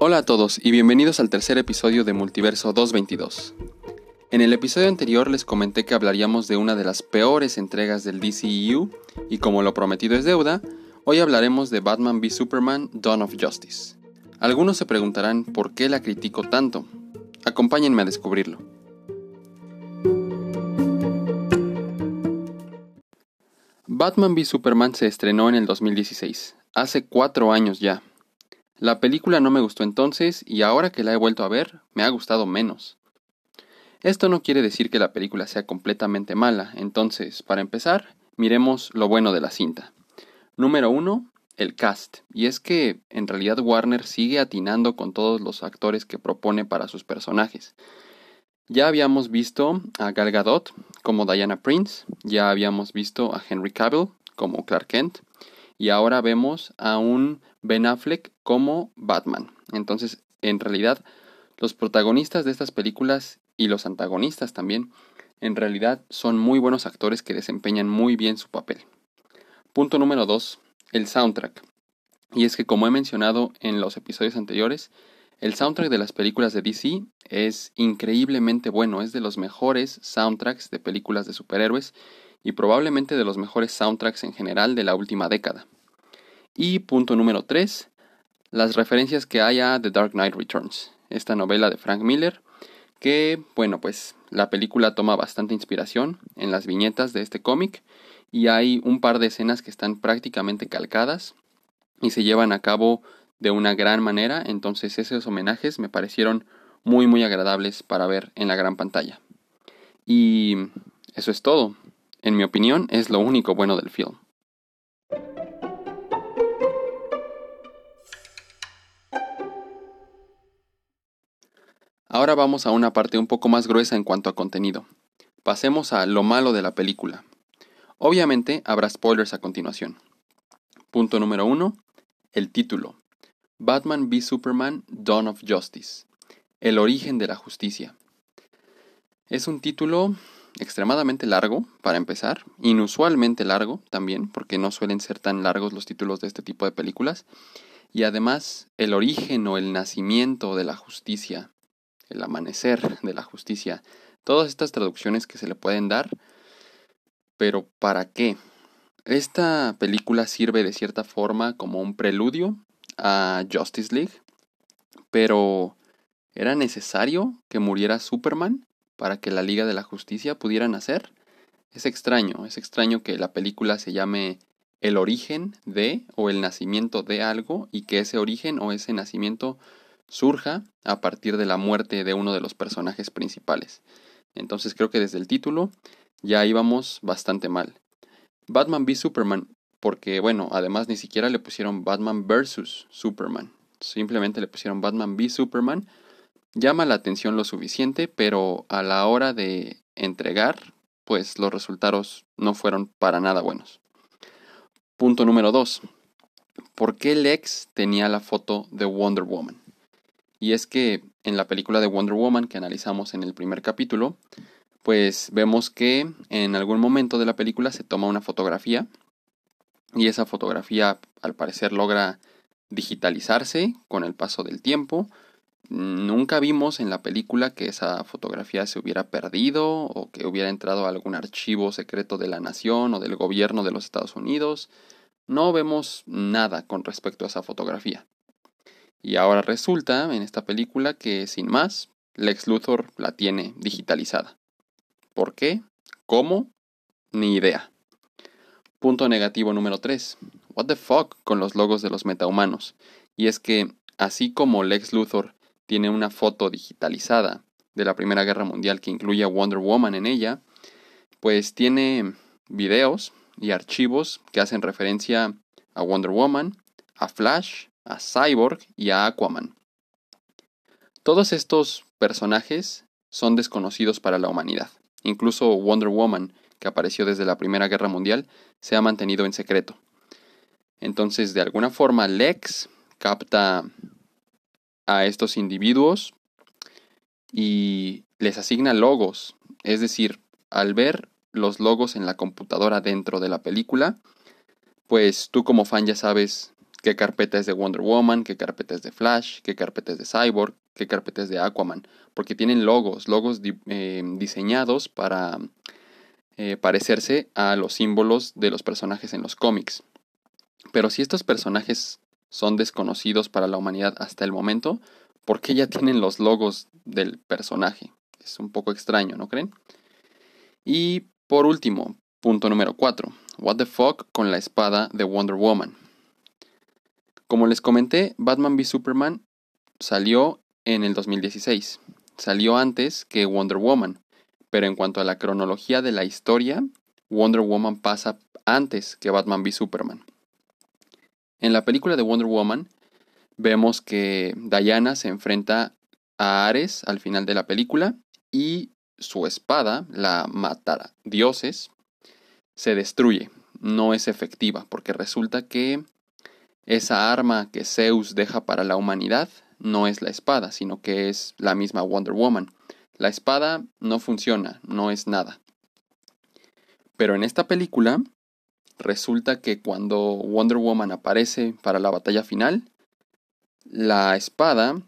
Hola a todos y bienvenidos al tercer episodio de Multiverso 222. En el episodio anterior les comenté que hablaríamos de una de las peores entregas del DCEU y como lo prometido es deuda, hoy hablaremos de Batman v Superman Dawn of Justice. Algunos se preguntarán por qué la critico tanto. Acompáñenme a descubrirlo. Batman v Superman se estrenó en el 2016, hace cuatro años ya. La película no me gustó entonces y ahora que la he vuelto a ver, me ha gustado menos. Esto no quiere decir que la película sea completamente mala, entonces, para empezar, miremos lo bueno de la cinta. Número 1. El cast. Y es que, en realidad, Warner sigue atinando con todos los actores que propone para sus personajes. Ya habíamos visto a Gal Gadot como Diana Prince, ya habíamos visto a Henry Cavill como Clark Kent, y ahora vemos a un Ben Affleck como Batman. Entonces, en realidad, los protagonistas de estas películas y los antagonistas también, en realidad son muy buenos actores que desempeñan muy bien su papel. Punto número 2. El soundtrack. Y es que como he mencionado en los episodios anteriores, el soundtrack de las películas de DC es increíblemente bueno, es de los mejores soundtracks de películas de superhéroes y probablemente de los mejores soundtracks en general de la última década. Y punto número 3, las referencias que hay a The Dark Knight Returns, esta novela de Frank Miller, que, bueno, pues la película toma bastante inspiración en las viñetas de este cómic y hay un par de escenas que están prácticamente calcadas y se llevan a cabo de una gran manera, entonces esos homenajes me parecieron muy muy agradables para ver en la gran pantalla. Y eso es todo. En mi opinión, es lo único bueno del film. Ahora vamos a una parte un poco más gruesa en cuanto a contenido. Pasemos a lo malo de la película. Obviamente habrá spoilers a continuación. Punto número 1. El título. Batman v Superman Dawn of Justice. El origen de la justicia. Es un título extremadamente largo, para empezar, inusualmente largo también, porque no suelen ser tan largos los títulos de este tipo de películas, y además el origen o el nacimiento de la justicia el amanecer de la justicia, todas estas traducciones que se le pueden dar, pero ¿para qué? Esta película sirve de cierta forma como un preludio a Justice League, pero ¿era necesario que muriera Superman para que la Liga de la Justicia pudiera nacer? Es extraño, es extraño que la película se llame el origen de o el nacimiento de algo y que ese origen o ese nacimiento surja a partir de la muerte de uno de los personajes principales. Entonces creo que desde el título ya íbamos bastante mal. Batman v Superman, porque bueno, además ni siquiera le pusieron Batman vs Superman, simplemente le pusieron Batman v Superman, llama la atención lo suficiente, pero a la hora de entregar, pues los resultados no fueron para nada buenos. Punto número 2. ¿Por qué Lex tenía la foto de Wonder Woman? Y es que en la película de Wonder Woman que analizamos en el primer capítulo, pues vemos que en algún momento de la película se toma una fotografía y esa fotografía al parecer logra digitalizarse con el paso del tiempo. Nunca vimos en la película que esa fotografía se hubiera perdido o que hubiera entrado a algún archivo secreto de la nación o del gobierno de los Estados Unidos. No vemos nada con respecto a esa fotografía. Y ahora resulta en esta película que sin más, Lex Luthor la tiene digitalizada. ¿Por qué? ¿Cómo? Ni idea. Punto negativo número 3. What the fuck con los logos de los metahumanos. Y es que, así como Lex Luthor tiene una foto digitalizada de la Primera Guerra Mundial que incluye a Wonder Woman en ella, pues tiene videos y archivos que hacen referencia a Wonder Woman, a Flash, a Cyborg y a Aquaman. Todos estos personajes son desconocidos para la humanidad. Incluso Wonder Woman, que apareció desde la Primera Guerra Mundial, se ha mantenido en secreto. Entonces, de alguna forma, Lex capta a estos individuos y les asigna logos. Es decir, al ver los logos en la computadora dentro de la película, pues tú como fan ya sabes qué carpeta es de Wonder Woman, qué carpeta es de Flash, qué carpeta es de Cyborg, qué carpeta es de Aquaman, porque tienen logos, logos eh, diseñados para eh, parecerse a los símbolos de los personajes en los cómics. Pero si estos personajes son desconocidos para la humanidad hasta el momento, ¿por qué ya tienen los logos del personaje? Es un poco extraño, ¿no creen? Y por último, punto número 4. What the fuck con la espada de Wonder Woman. Como les comenté, Batman v Superman salió en el 2016. Salió antes que Wonder Woman, pero en cuanto a la cronología de la historia, Wonder Woman pasa antes que Batman v Superman. En la película de Wonder Woman vemos que Diana se enfrenta a Ares al final de la película y su espada, la matará dioses, se destruye, no es efectiva, porque resulta que esa arma que Zeus deja para la humanidad no es la espada, sino que es la misma Wonder Woman. La espada no funciona, no es nada. Pero en esta película resulta que cuando Wonder Woman aparece para la batalla final, la espada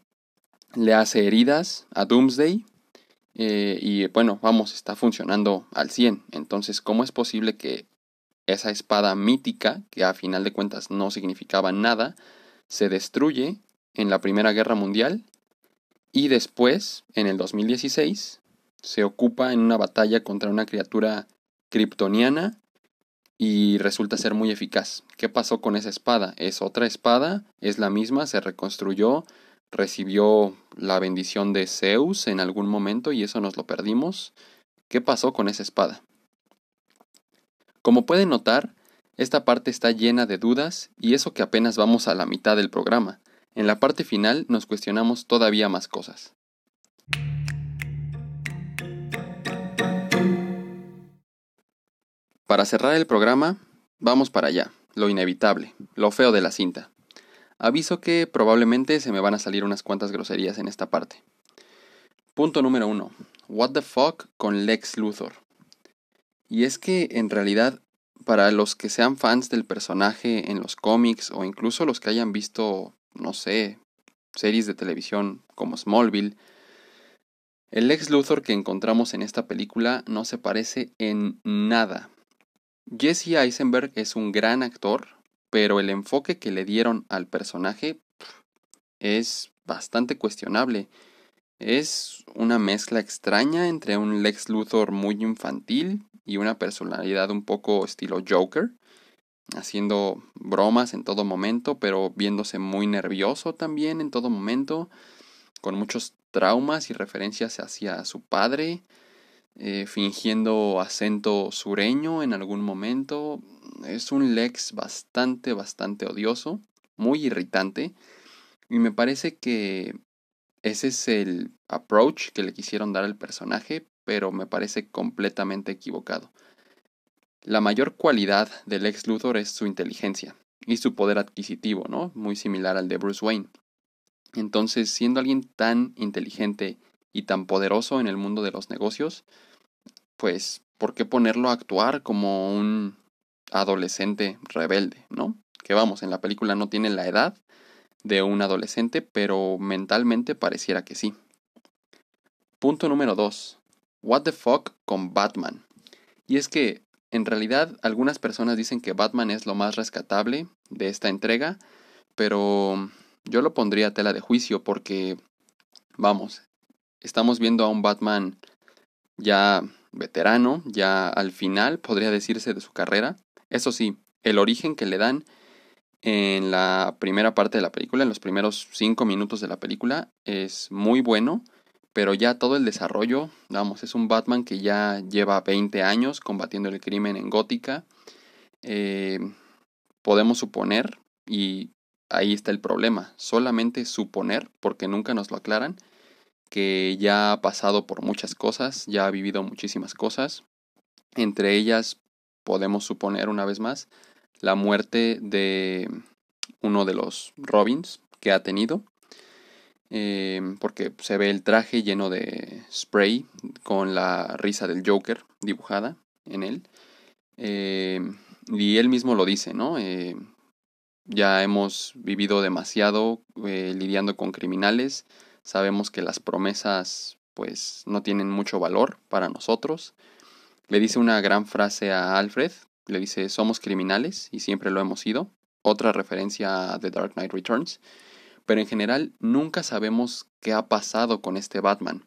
le hace heridas a Doomsday eh, y bueno, vamos, está funcionando al 100. Entonces, ¿cómo es posible que esa espada mítica, que a final de cuentas no significaba nada, se destruye en la Primera Guerra Mundial y después, en el 2016, se ocupa en una batalla contra una criatura kryptoniana y resulta ser muy eficaz. ¿Qué pasó con esa espada? Es otra espada, es la misma, se reconstruyó, recibió la bendición de Zeus en algún momento y eso nos lo perdimos. ¿Qué pasó con esa espada? Como pueden notar, esta parte está llena de dudas y eso que apenas vamos a la mitad del programa. En la parte final nos cuestionamos todavía más cosas. Para cerrar el programa, vamos para allá, lo inevitable, lo feo de la cinta. Aviso que probablemente se me van a salir unas cuantas groserías en esta parte. Punto número uno. What the fuck con Lex Luthor. Y es que en realidad, para los que sean fans del personaje en los cómics o incluso los que hayan visto, no sé, series de televisión como Smallville, el Lex Luthor que encontramos en esta película no se parece en nada. Jesse Eisenberg es un gran actor, pero el enfoque que le dieron al personaje es bastante cuestionable. Es una mezcla extraña entre un Lex Luthor muy infantil y una personalidad un poco estilo Joker, haciendo bromas en todo momento, pero viéndose muy nervioso también en todo momento, con muchos traumas y referencias hacia su padre, eh, fingiendo acento sureño en algún momento. Es un Lex bastante, bastante odioso, muy irritante, y me parece que ese es el approach que le quisieron dar al personaje, pero me parece completamente equivocado. La mayor cualidad del Lex Luthor es su inteligencia y su poder adquisitivo, ¿no? Muy similar al de Bruce Wayne. Entonces, siendo alguien tan inteligente y tan poderoso en el mundo de los negocios, pues, ¿por qué ponerlo a actuar como un adolescente rebelde, ¿no? Que vamos, en la película no tiene la edad de un adolescente, pero mentalmente pareciera que sí. Punto número 2. What the fuck con Batman. Y es que, en realidad, algunas personas dicen que Batman es lo más rescatable de esta entrega, pero yo lo pondría a tela de juicio porque, vamos, estamos viendo a un Batman ya veterano, ya al final, podría decirse, de su carrera, eso sí, el origen que le dan en la primera parte de la película, en los primeros cinco minutos de la película, es muy bueno, pero ya todo el desarrollo, vamos, es un Batman que ya lleva 20 años combatiendo el crimen en Gótica. Eh, podemos suponer, y ahí está el problema, solamente suponer, porque nunca nos lo aclaran, que ya ha pasado por muchas cosas, ya ha vivido muchísimas cosas, entre ellas podemos suponer una vez más la muerte de uno de los Robins que ha tenido. Em, porque se ve el traje lleno de spray con la risa del Joker dibujada en él. Em, y él mismo lo dice, ¿no? Em, Ya hemos vivido demasiado eh, lidiando con criminales. Sabemos que las promesas pues no tienen mucho valor para nosotros. Le dice una gran frase a Alfred. Le dice somos criminales y siempre lo hemos sido. Otra referencia a The Dark Knight Returns. Pero en general nunca sabemos qué ha pasado con este Batman.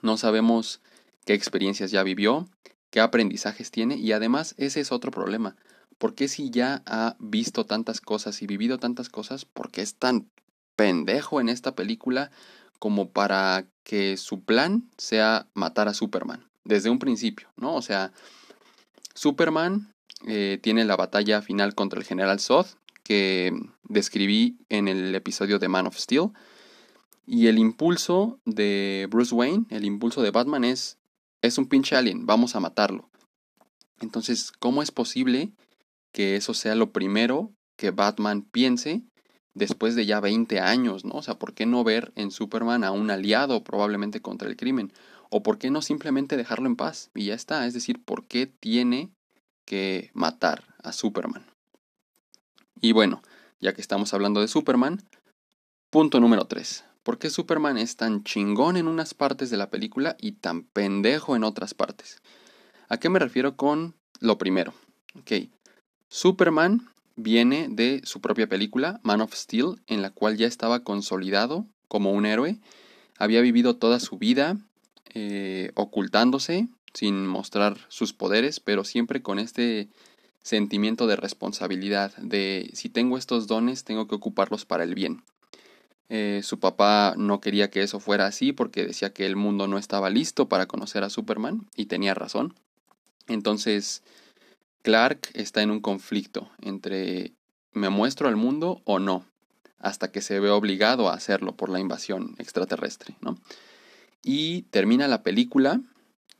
No sabemos qué experiencias ya vivió, qué aprendizajes tiene y además ese es otro problema. ¿Por qué si ya ha visto tantas cosas y vivido tantas cosas, por qué es tan pendejo en esta película como para que su plan sea matar a Superman? Desde un principio, ¿no? O sea, Superman eh, tiene la batalla final contra el general Zod, que describí en el episodio de Man of Steel. Y el impulso de Bruce Wayne, el impulso de Batman es, es un pinche alien, vamos a matarlo. Entonces, ¿cómo es posible que eso sea lo primero que Batman piense después de ya 20 años, ¿no? O sea, ¿por qué no ver en Superman a un aliado probablemente contra el crimen? ¿O por qué no simplemente dejarlo en paz? Y ya está, es decir, ¿por qué tiene que matar a Superman? Y bueno, ya que estamos hablando de Superman, punto número 3. ¿Por qué Superman es tan chingón en unas partes de la película y tan pendejo en otras partes? ¿A qué me refiero con lo primero? Ok, Superman viene de su propia película, Man of Steel, en la cual ya estaba consolidado como un héroe. Había vivido toda su vida eh, ocultándose, sin mostrar sus poderes, pero siempre con este sentimiento de responsabilidad, de si tengo estos dones, tengo que ocuparlos para el bien. Eh, su papá no quería que eso fuera así porque decía que el mundo no estaba listo para conocer a Superman y tenía razón. Entonces, Clark está en un conflicto entre me muestro al mundo o no, hasta que se ve obligado a hacerlo por la invasión extraterrestre, ¿no? Y termina la película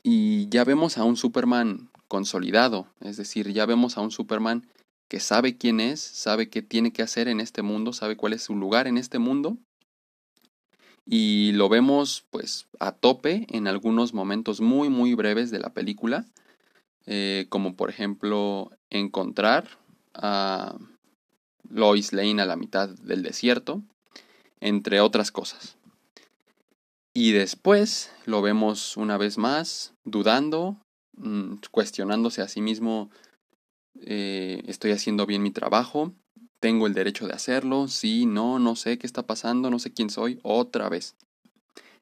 y ya vemos a un Superman consolidado, es decir, ya vemos a un Superman que sabe quién es, sabe qué tiene que hacer en este mundo, sabe cuál es su lugar en este mundo. Y lo vemos pues a tope en algunos momentos muy muy breves de la película, eh, como por ejemplo encontrar a Lois Lane a la mitad del desierto, entre otras cosas. Y después lo vemos una vez más dudando, mm, cuestionándose a sí mismo, eh, estoy haciendo bien mi trabajo, tengo el derecho de hacerlo, sí, no, no sé qué está pasando, no sé quién soy, otra vez.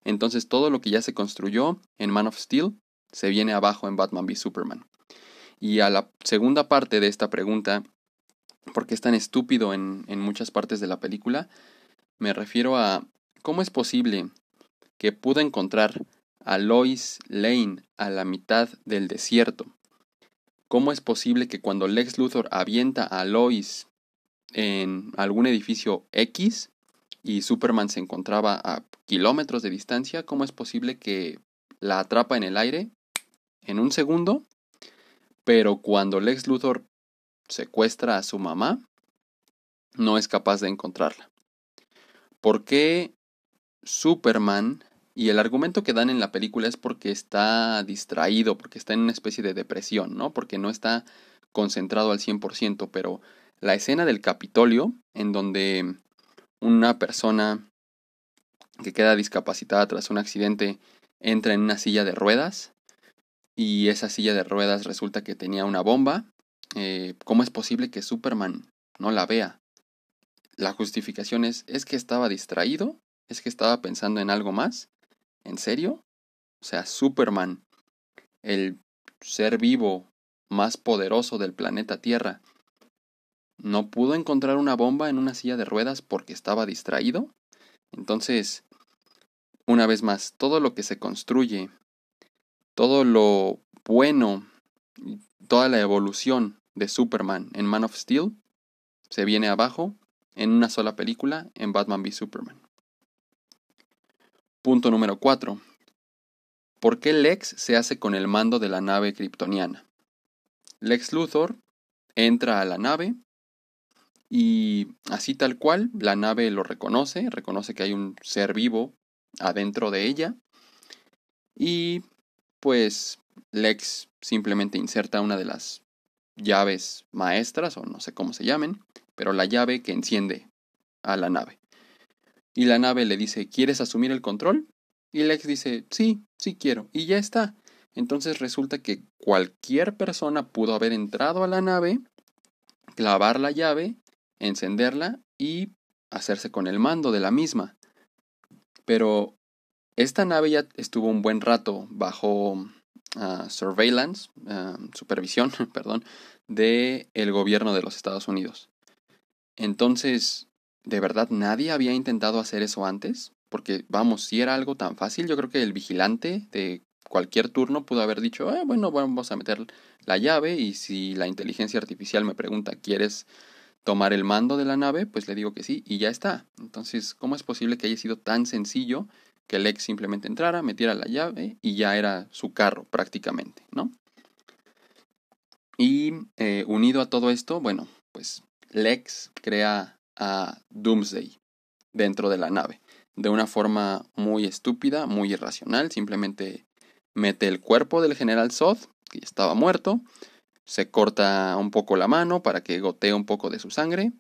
Entonces todo lo que ya se construyó en Man of Steel se viene abajo en Batman v Superman. Y a la segunda parte de esta pregunta, ¿por qué es tan estúpido en, en muchas partes de la película? Me refiero a cómo es posible que pudo encontrar a Lois Lane a la mitad del desierto. ¿Cómo es posible que cuando Lex Luthor avienta a Lois en algún edificio X y Superman se encontraba a kilómetros de distancia, cómo es posible que la atrapa en el aire en un segundo, pero cuando Lex Luthor secuestra a su mamá, no es capaz de encontrarla? ¿Por qué Superman y el argumento que dan en la película es porque está distraído, porque está en una especie de depresión, ¿no? Porque no está concentrado al 100%, pero la escena del Capitolio, en donde una persona que queda discapacitada tras un accidente entra en una silla de ruedas y esa silla de ruedas resulta que tenía una bomba, eh, ¿cómo es posible que Superman no la vea? La justificación es, es que estaba distraído, es que estaba pensando en algo más. ¿En serio? O sea, Superman, el ser vivo más poderoso del planeta Tierra, no pudo encontrar una bomba en una silla de ruedas porque estaba distraído. Entonces, una vez más, todo lo que se construye, todo lo bueno, toda la evolución de Superman en Man of Steel se viene abajo en una sola película en Batman v Superman. Punto número 4. ¿Por qué Lex se hace con el mando de la nave kryptoniana? Lex Luthor entra a la nave y así tal cual, la nave lo reconoce, reconoce que hay un ser vivo adentro de ella. Y pues Lex simplemente inserta una de las llaves maestras, o no sé cómo se llamen, pero la llave que enciende a la nave. Y la nave le dice, ¿quieres asumir el control? Y Lex dice, sí, sí quiero. Y ya está. Entonces resulta que cualquier persona pudo haber entrado a la nave, clavar la llave, encenderla y hacerse con el mando de la misma. Pero esta nave ya estuvo un buen rato bajo ah, surveillance, ah, supervisión, perdón, de el gobierno de los Estados Unidos. Entonces, ¿de verdad nadie había intentado hacer eso antes? Porque, vamos, si era algo tan fácil, yo creo que el vigilante de cualquier turno pudo haber dicho, eh, bueno, vamos a meter la llave y si la inteligencia artificial me pregunta, ¿quieres tomar el mando de la nave? Pues le digo que sí y ya está. Entonces, ¿cómo es posible que haya sido tan sencillo que Lex simplemente entrara, metiera la llave y ya era su carro prácticamente, ¿no? Y eh, unido a todo esto, bueno, pues Lex crea a Doomsday dentro de la nave de una forma muy estúpida, muy irracional. Simplemente mete el cuerpo del general Zod, que estaba muerto, se corta un poco la mano para que gotee un poco de su sangre,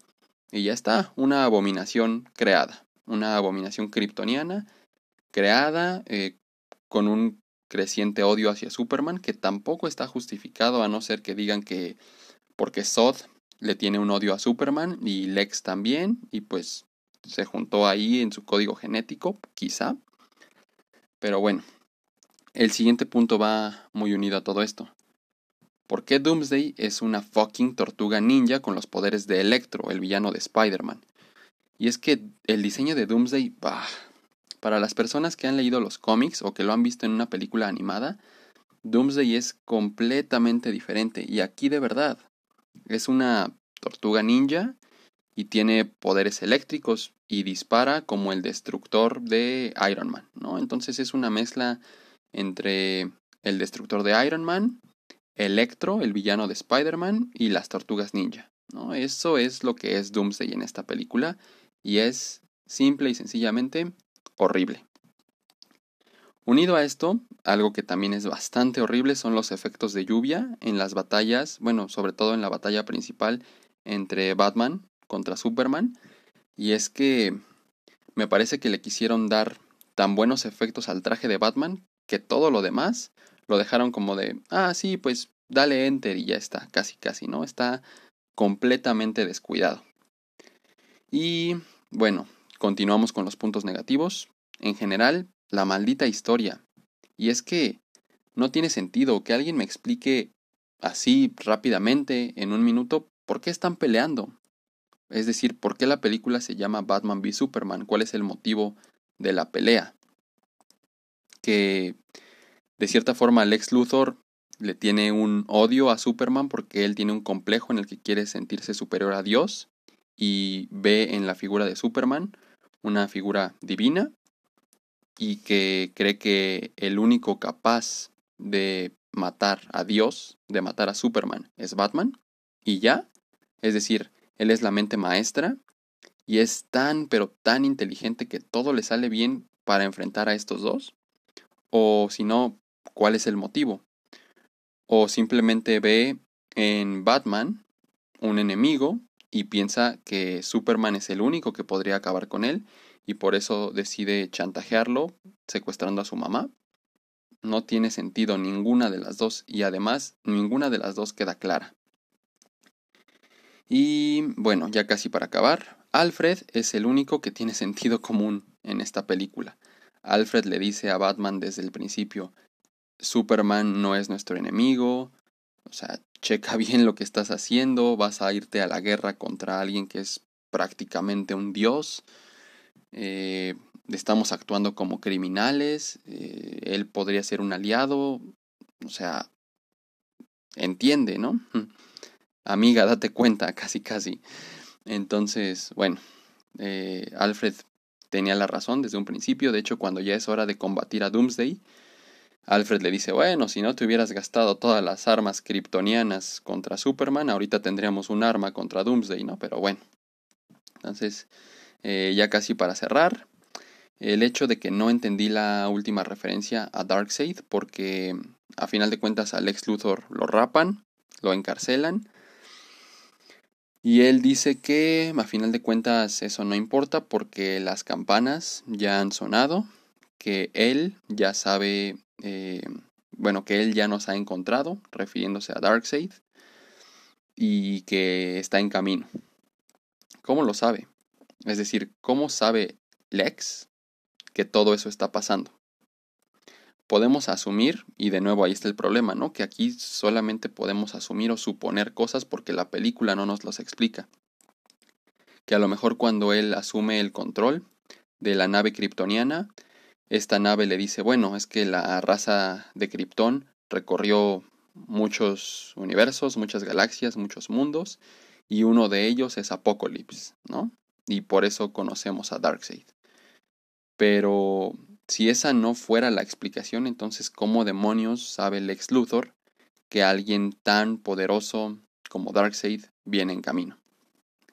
y ya está, una abominación creada, una abominación kryptoniana creada eh, con un creciente odio hacia Superman, que tampoco está justificado a no ser que digan que porque Zod le tiene un odio a Superman y Lex también, y pues se juntó ahí en su código genético, quizá. Pero bueno, el siguiente punto va muy unido a todo esto. ¿Por qué Doomsday es una fucking tortuga ninja con los poderes de Electro, el villano de Spider-Man? Y es que el diseño de Doomsday, para las personas que han leído los cómics o que lo han visto en una película animada, Doomsday es completamente diferente. Y aquí de verdad, es una tortuga ninja y tiene poderes eléctricos y dispara como el destructor de Iron Man, ¿no? Entonces es una mezcla entre el destructor de Iron Man, Electro, el villano de Spider-Man y las tortugas ninja, ¿no? Eso es lo que es Doomsday en esta película y es simple y sencillamente horrible. Unido a esto, algo que también es bastante horrible son los efectos de lluvia en las batallas, bueno, sobre todo en la batalla principal entre Batman contra Superman. Y es que me parece que le quisieron dar tan buenos efectos al traje de Batman que todo lo demás lo dejaron como de, ah, sí, pues dale enter y ya está, casi casi, ¿no? Está completamente descuidado. Y bueno, continuamos con los puntos negativos. En general, la maldita historia. Y es que no tiene sentido que alguien me explique así rápidamente, en un minuto, por qué están peleando. Es decir, ¿por qué la película se llama Batman v Superman? ¿Cuál es el motivo de la pelea? Que de cierta forma Lex Luthor le tiene un odio a Superman porque él tiene un complejo en el que quiere sentirse superior a Dios y ve en la figura de Superman una figura divina y que cree que el único capaz de matar a Dios, de matar a Superman, es Batman y ya. Es decir, él es la mente maestra y es tan, pero tan inteligente que todo le sale bien para enfrentar a estos dos. O si no, ¿cuál es el motivo? O simplemente ve en Batman un enemigo y piensa que Superman es el único que podría acabar con él y por eso decide chantajearlo secuestrando a su mamá. No tiene sentido ninguna de las dos y además ninguna de las dos queda clara. Y bueno, ya casi para acabar, Alfred es el único que tiene sentido común en esta película. Alfred le dice a Batman desde el principio, Superman no es nuestro enemigo, o sea, checa bien lo que estás haciendo, vas a irte a la guerra contra alguien que es prácticamente un dios, eh, estamos actuando como criminales, eh, él podría ser un aliado, o sea, entiende, ¿no? amiga, date cuenta, casi casi. Entonces, bueno, eh, Alfred tenía la razón desde un principio, de hecho cuando ya es hora de combatir a Doomsday, Alfred le dice, bueno, si no te hubieras gastado todas las armas kryptonianas contra Superman, ahorita tendríamos un arma contra Doomsday, ¿no? Pero bueno. Entonces, eh, ya casi para cerrar, el hecho de que no entendí la última referencia a Darkseid, porque a final de cuentas a Lex Luthor lo rapan, lo encarcelan, Y él dice que a final de cuentas eso no importa porque las campanas ya han sonado, que él ya sabe, eh, bueno, que él ya nos ha encontrado, refiriéndose a Darkseid, y que está en camino. ¿Cómo lo sabe? Es decir, ¿cómo sabe Lex que todo eso está pasando? Podemos asumir, y de nuevo ahí está el problema, ¿no? Que aquí solamente podemos asumir o suponer cosas porque la película no nos los explica. Que a lo mejor cuando él asume el control de la nave kryptoniana, esta nave le dice, bueno, es que la raza de Krypton recorrió muchos universos, muchas galaxias, muchos mundos, y uno de ellos es Apocalypse, ¿no? Y por eso conocemos a Darkseid. Pero si esa no fuera la explicación, entonces ¿cómo demonios sabe Lex Luthor que alguien tan poderoso como Darkseid viene en camino?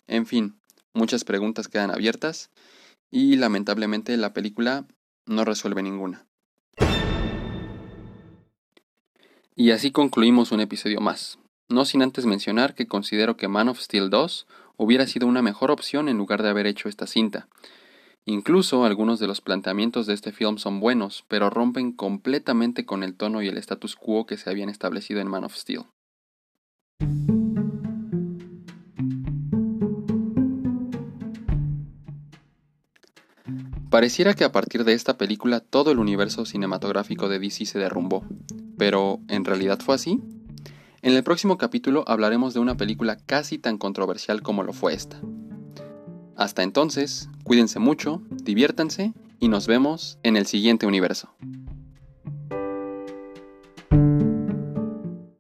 En fin, muchas preguntas quedan abiertas y lamentablemente la película no resuelve ninguna. Y así concluimos un episodio más, no sin antes mencionar que considero que Man of Steel 2 hubiera sido una mejor opción en lugar de haber hecho esta cinta. Incluso algunos de los planteamientos de este film son buenos, pero rompen completamente con el tono y el status quo que se habían establecido en Man of Steel. Pareciera que a partir de esta película todo el universo cinematográfico de DC se derrumbó, pero ¿en realidad fue así? En el próximo capítulo hablaremos de una película casi tan controversial como lo fue esta. Hasta entonces, cuídense mucho, diviértanse y nos vemos en el siguiente universo.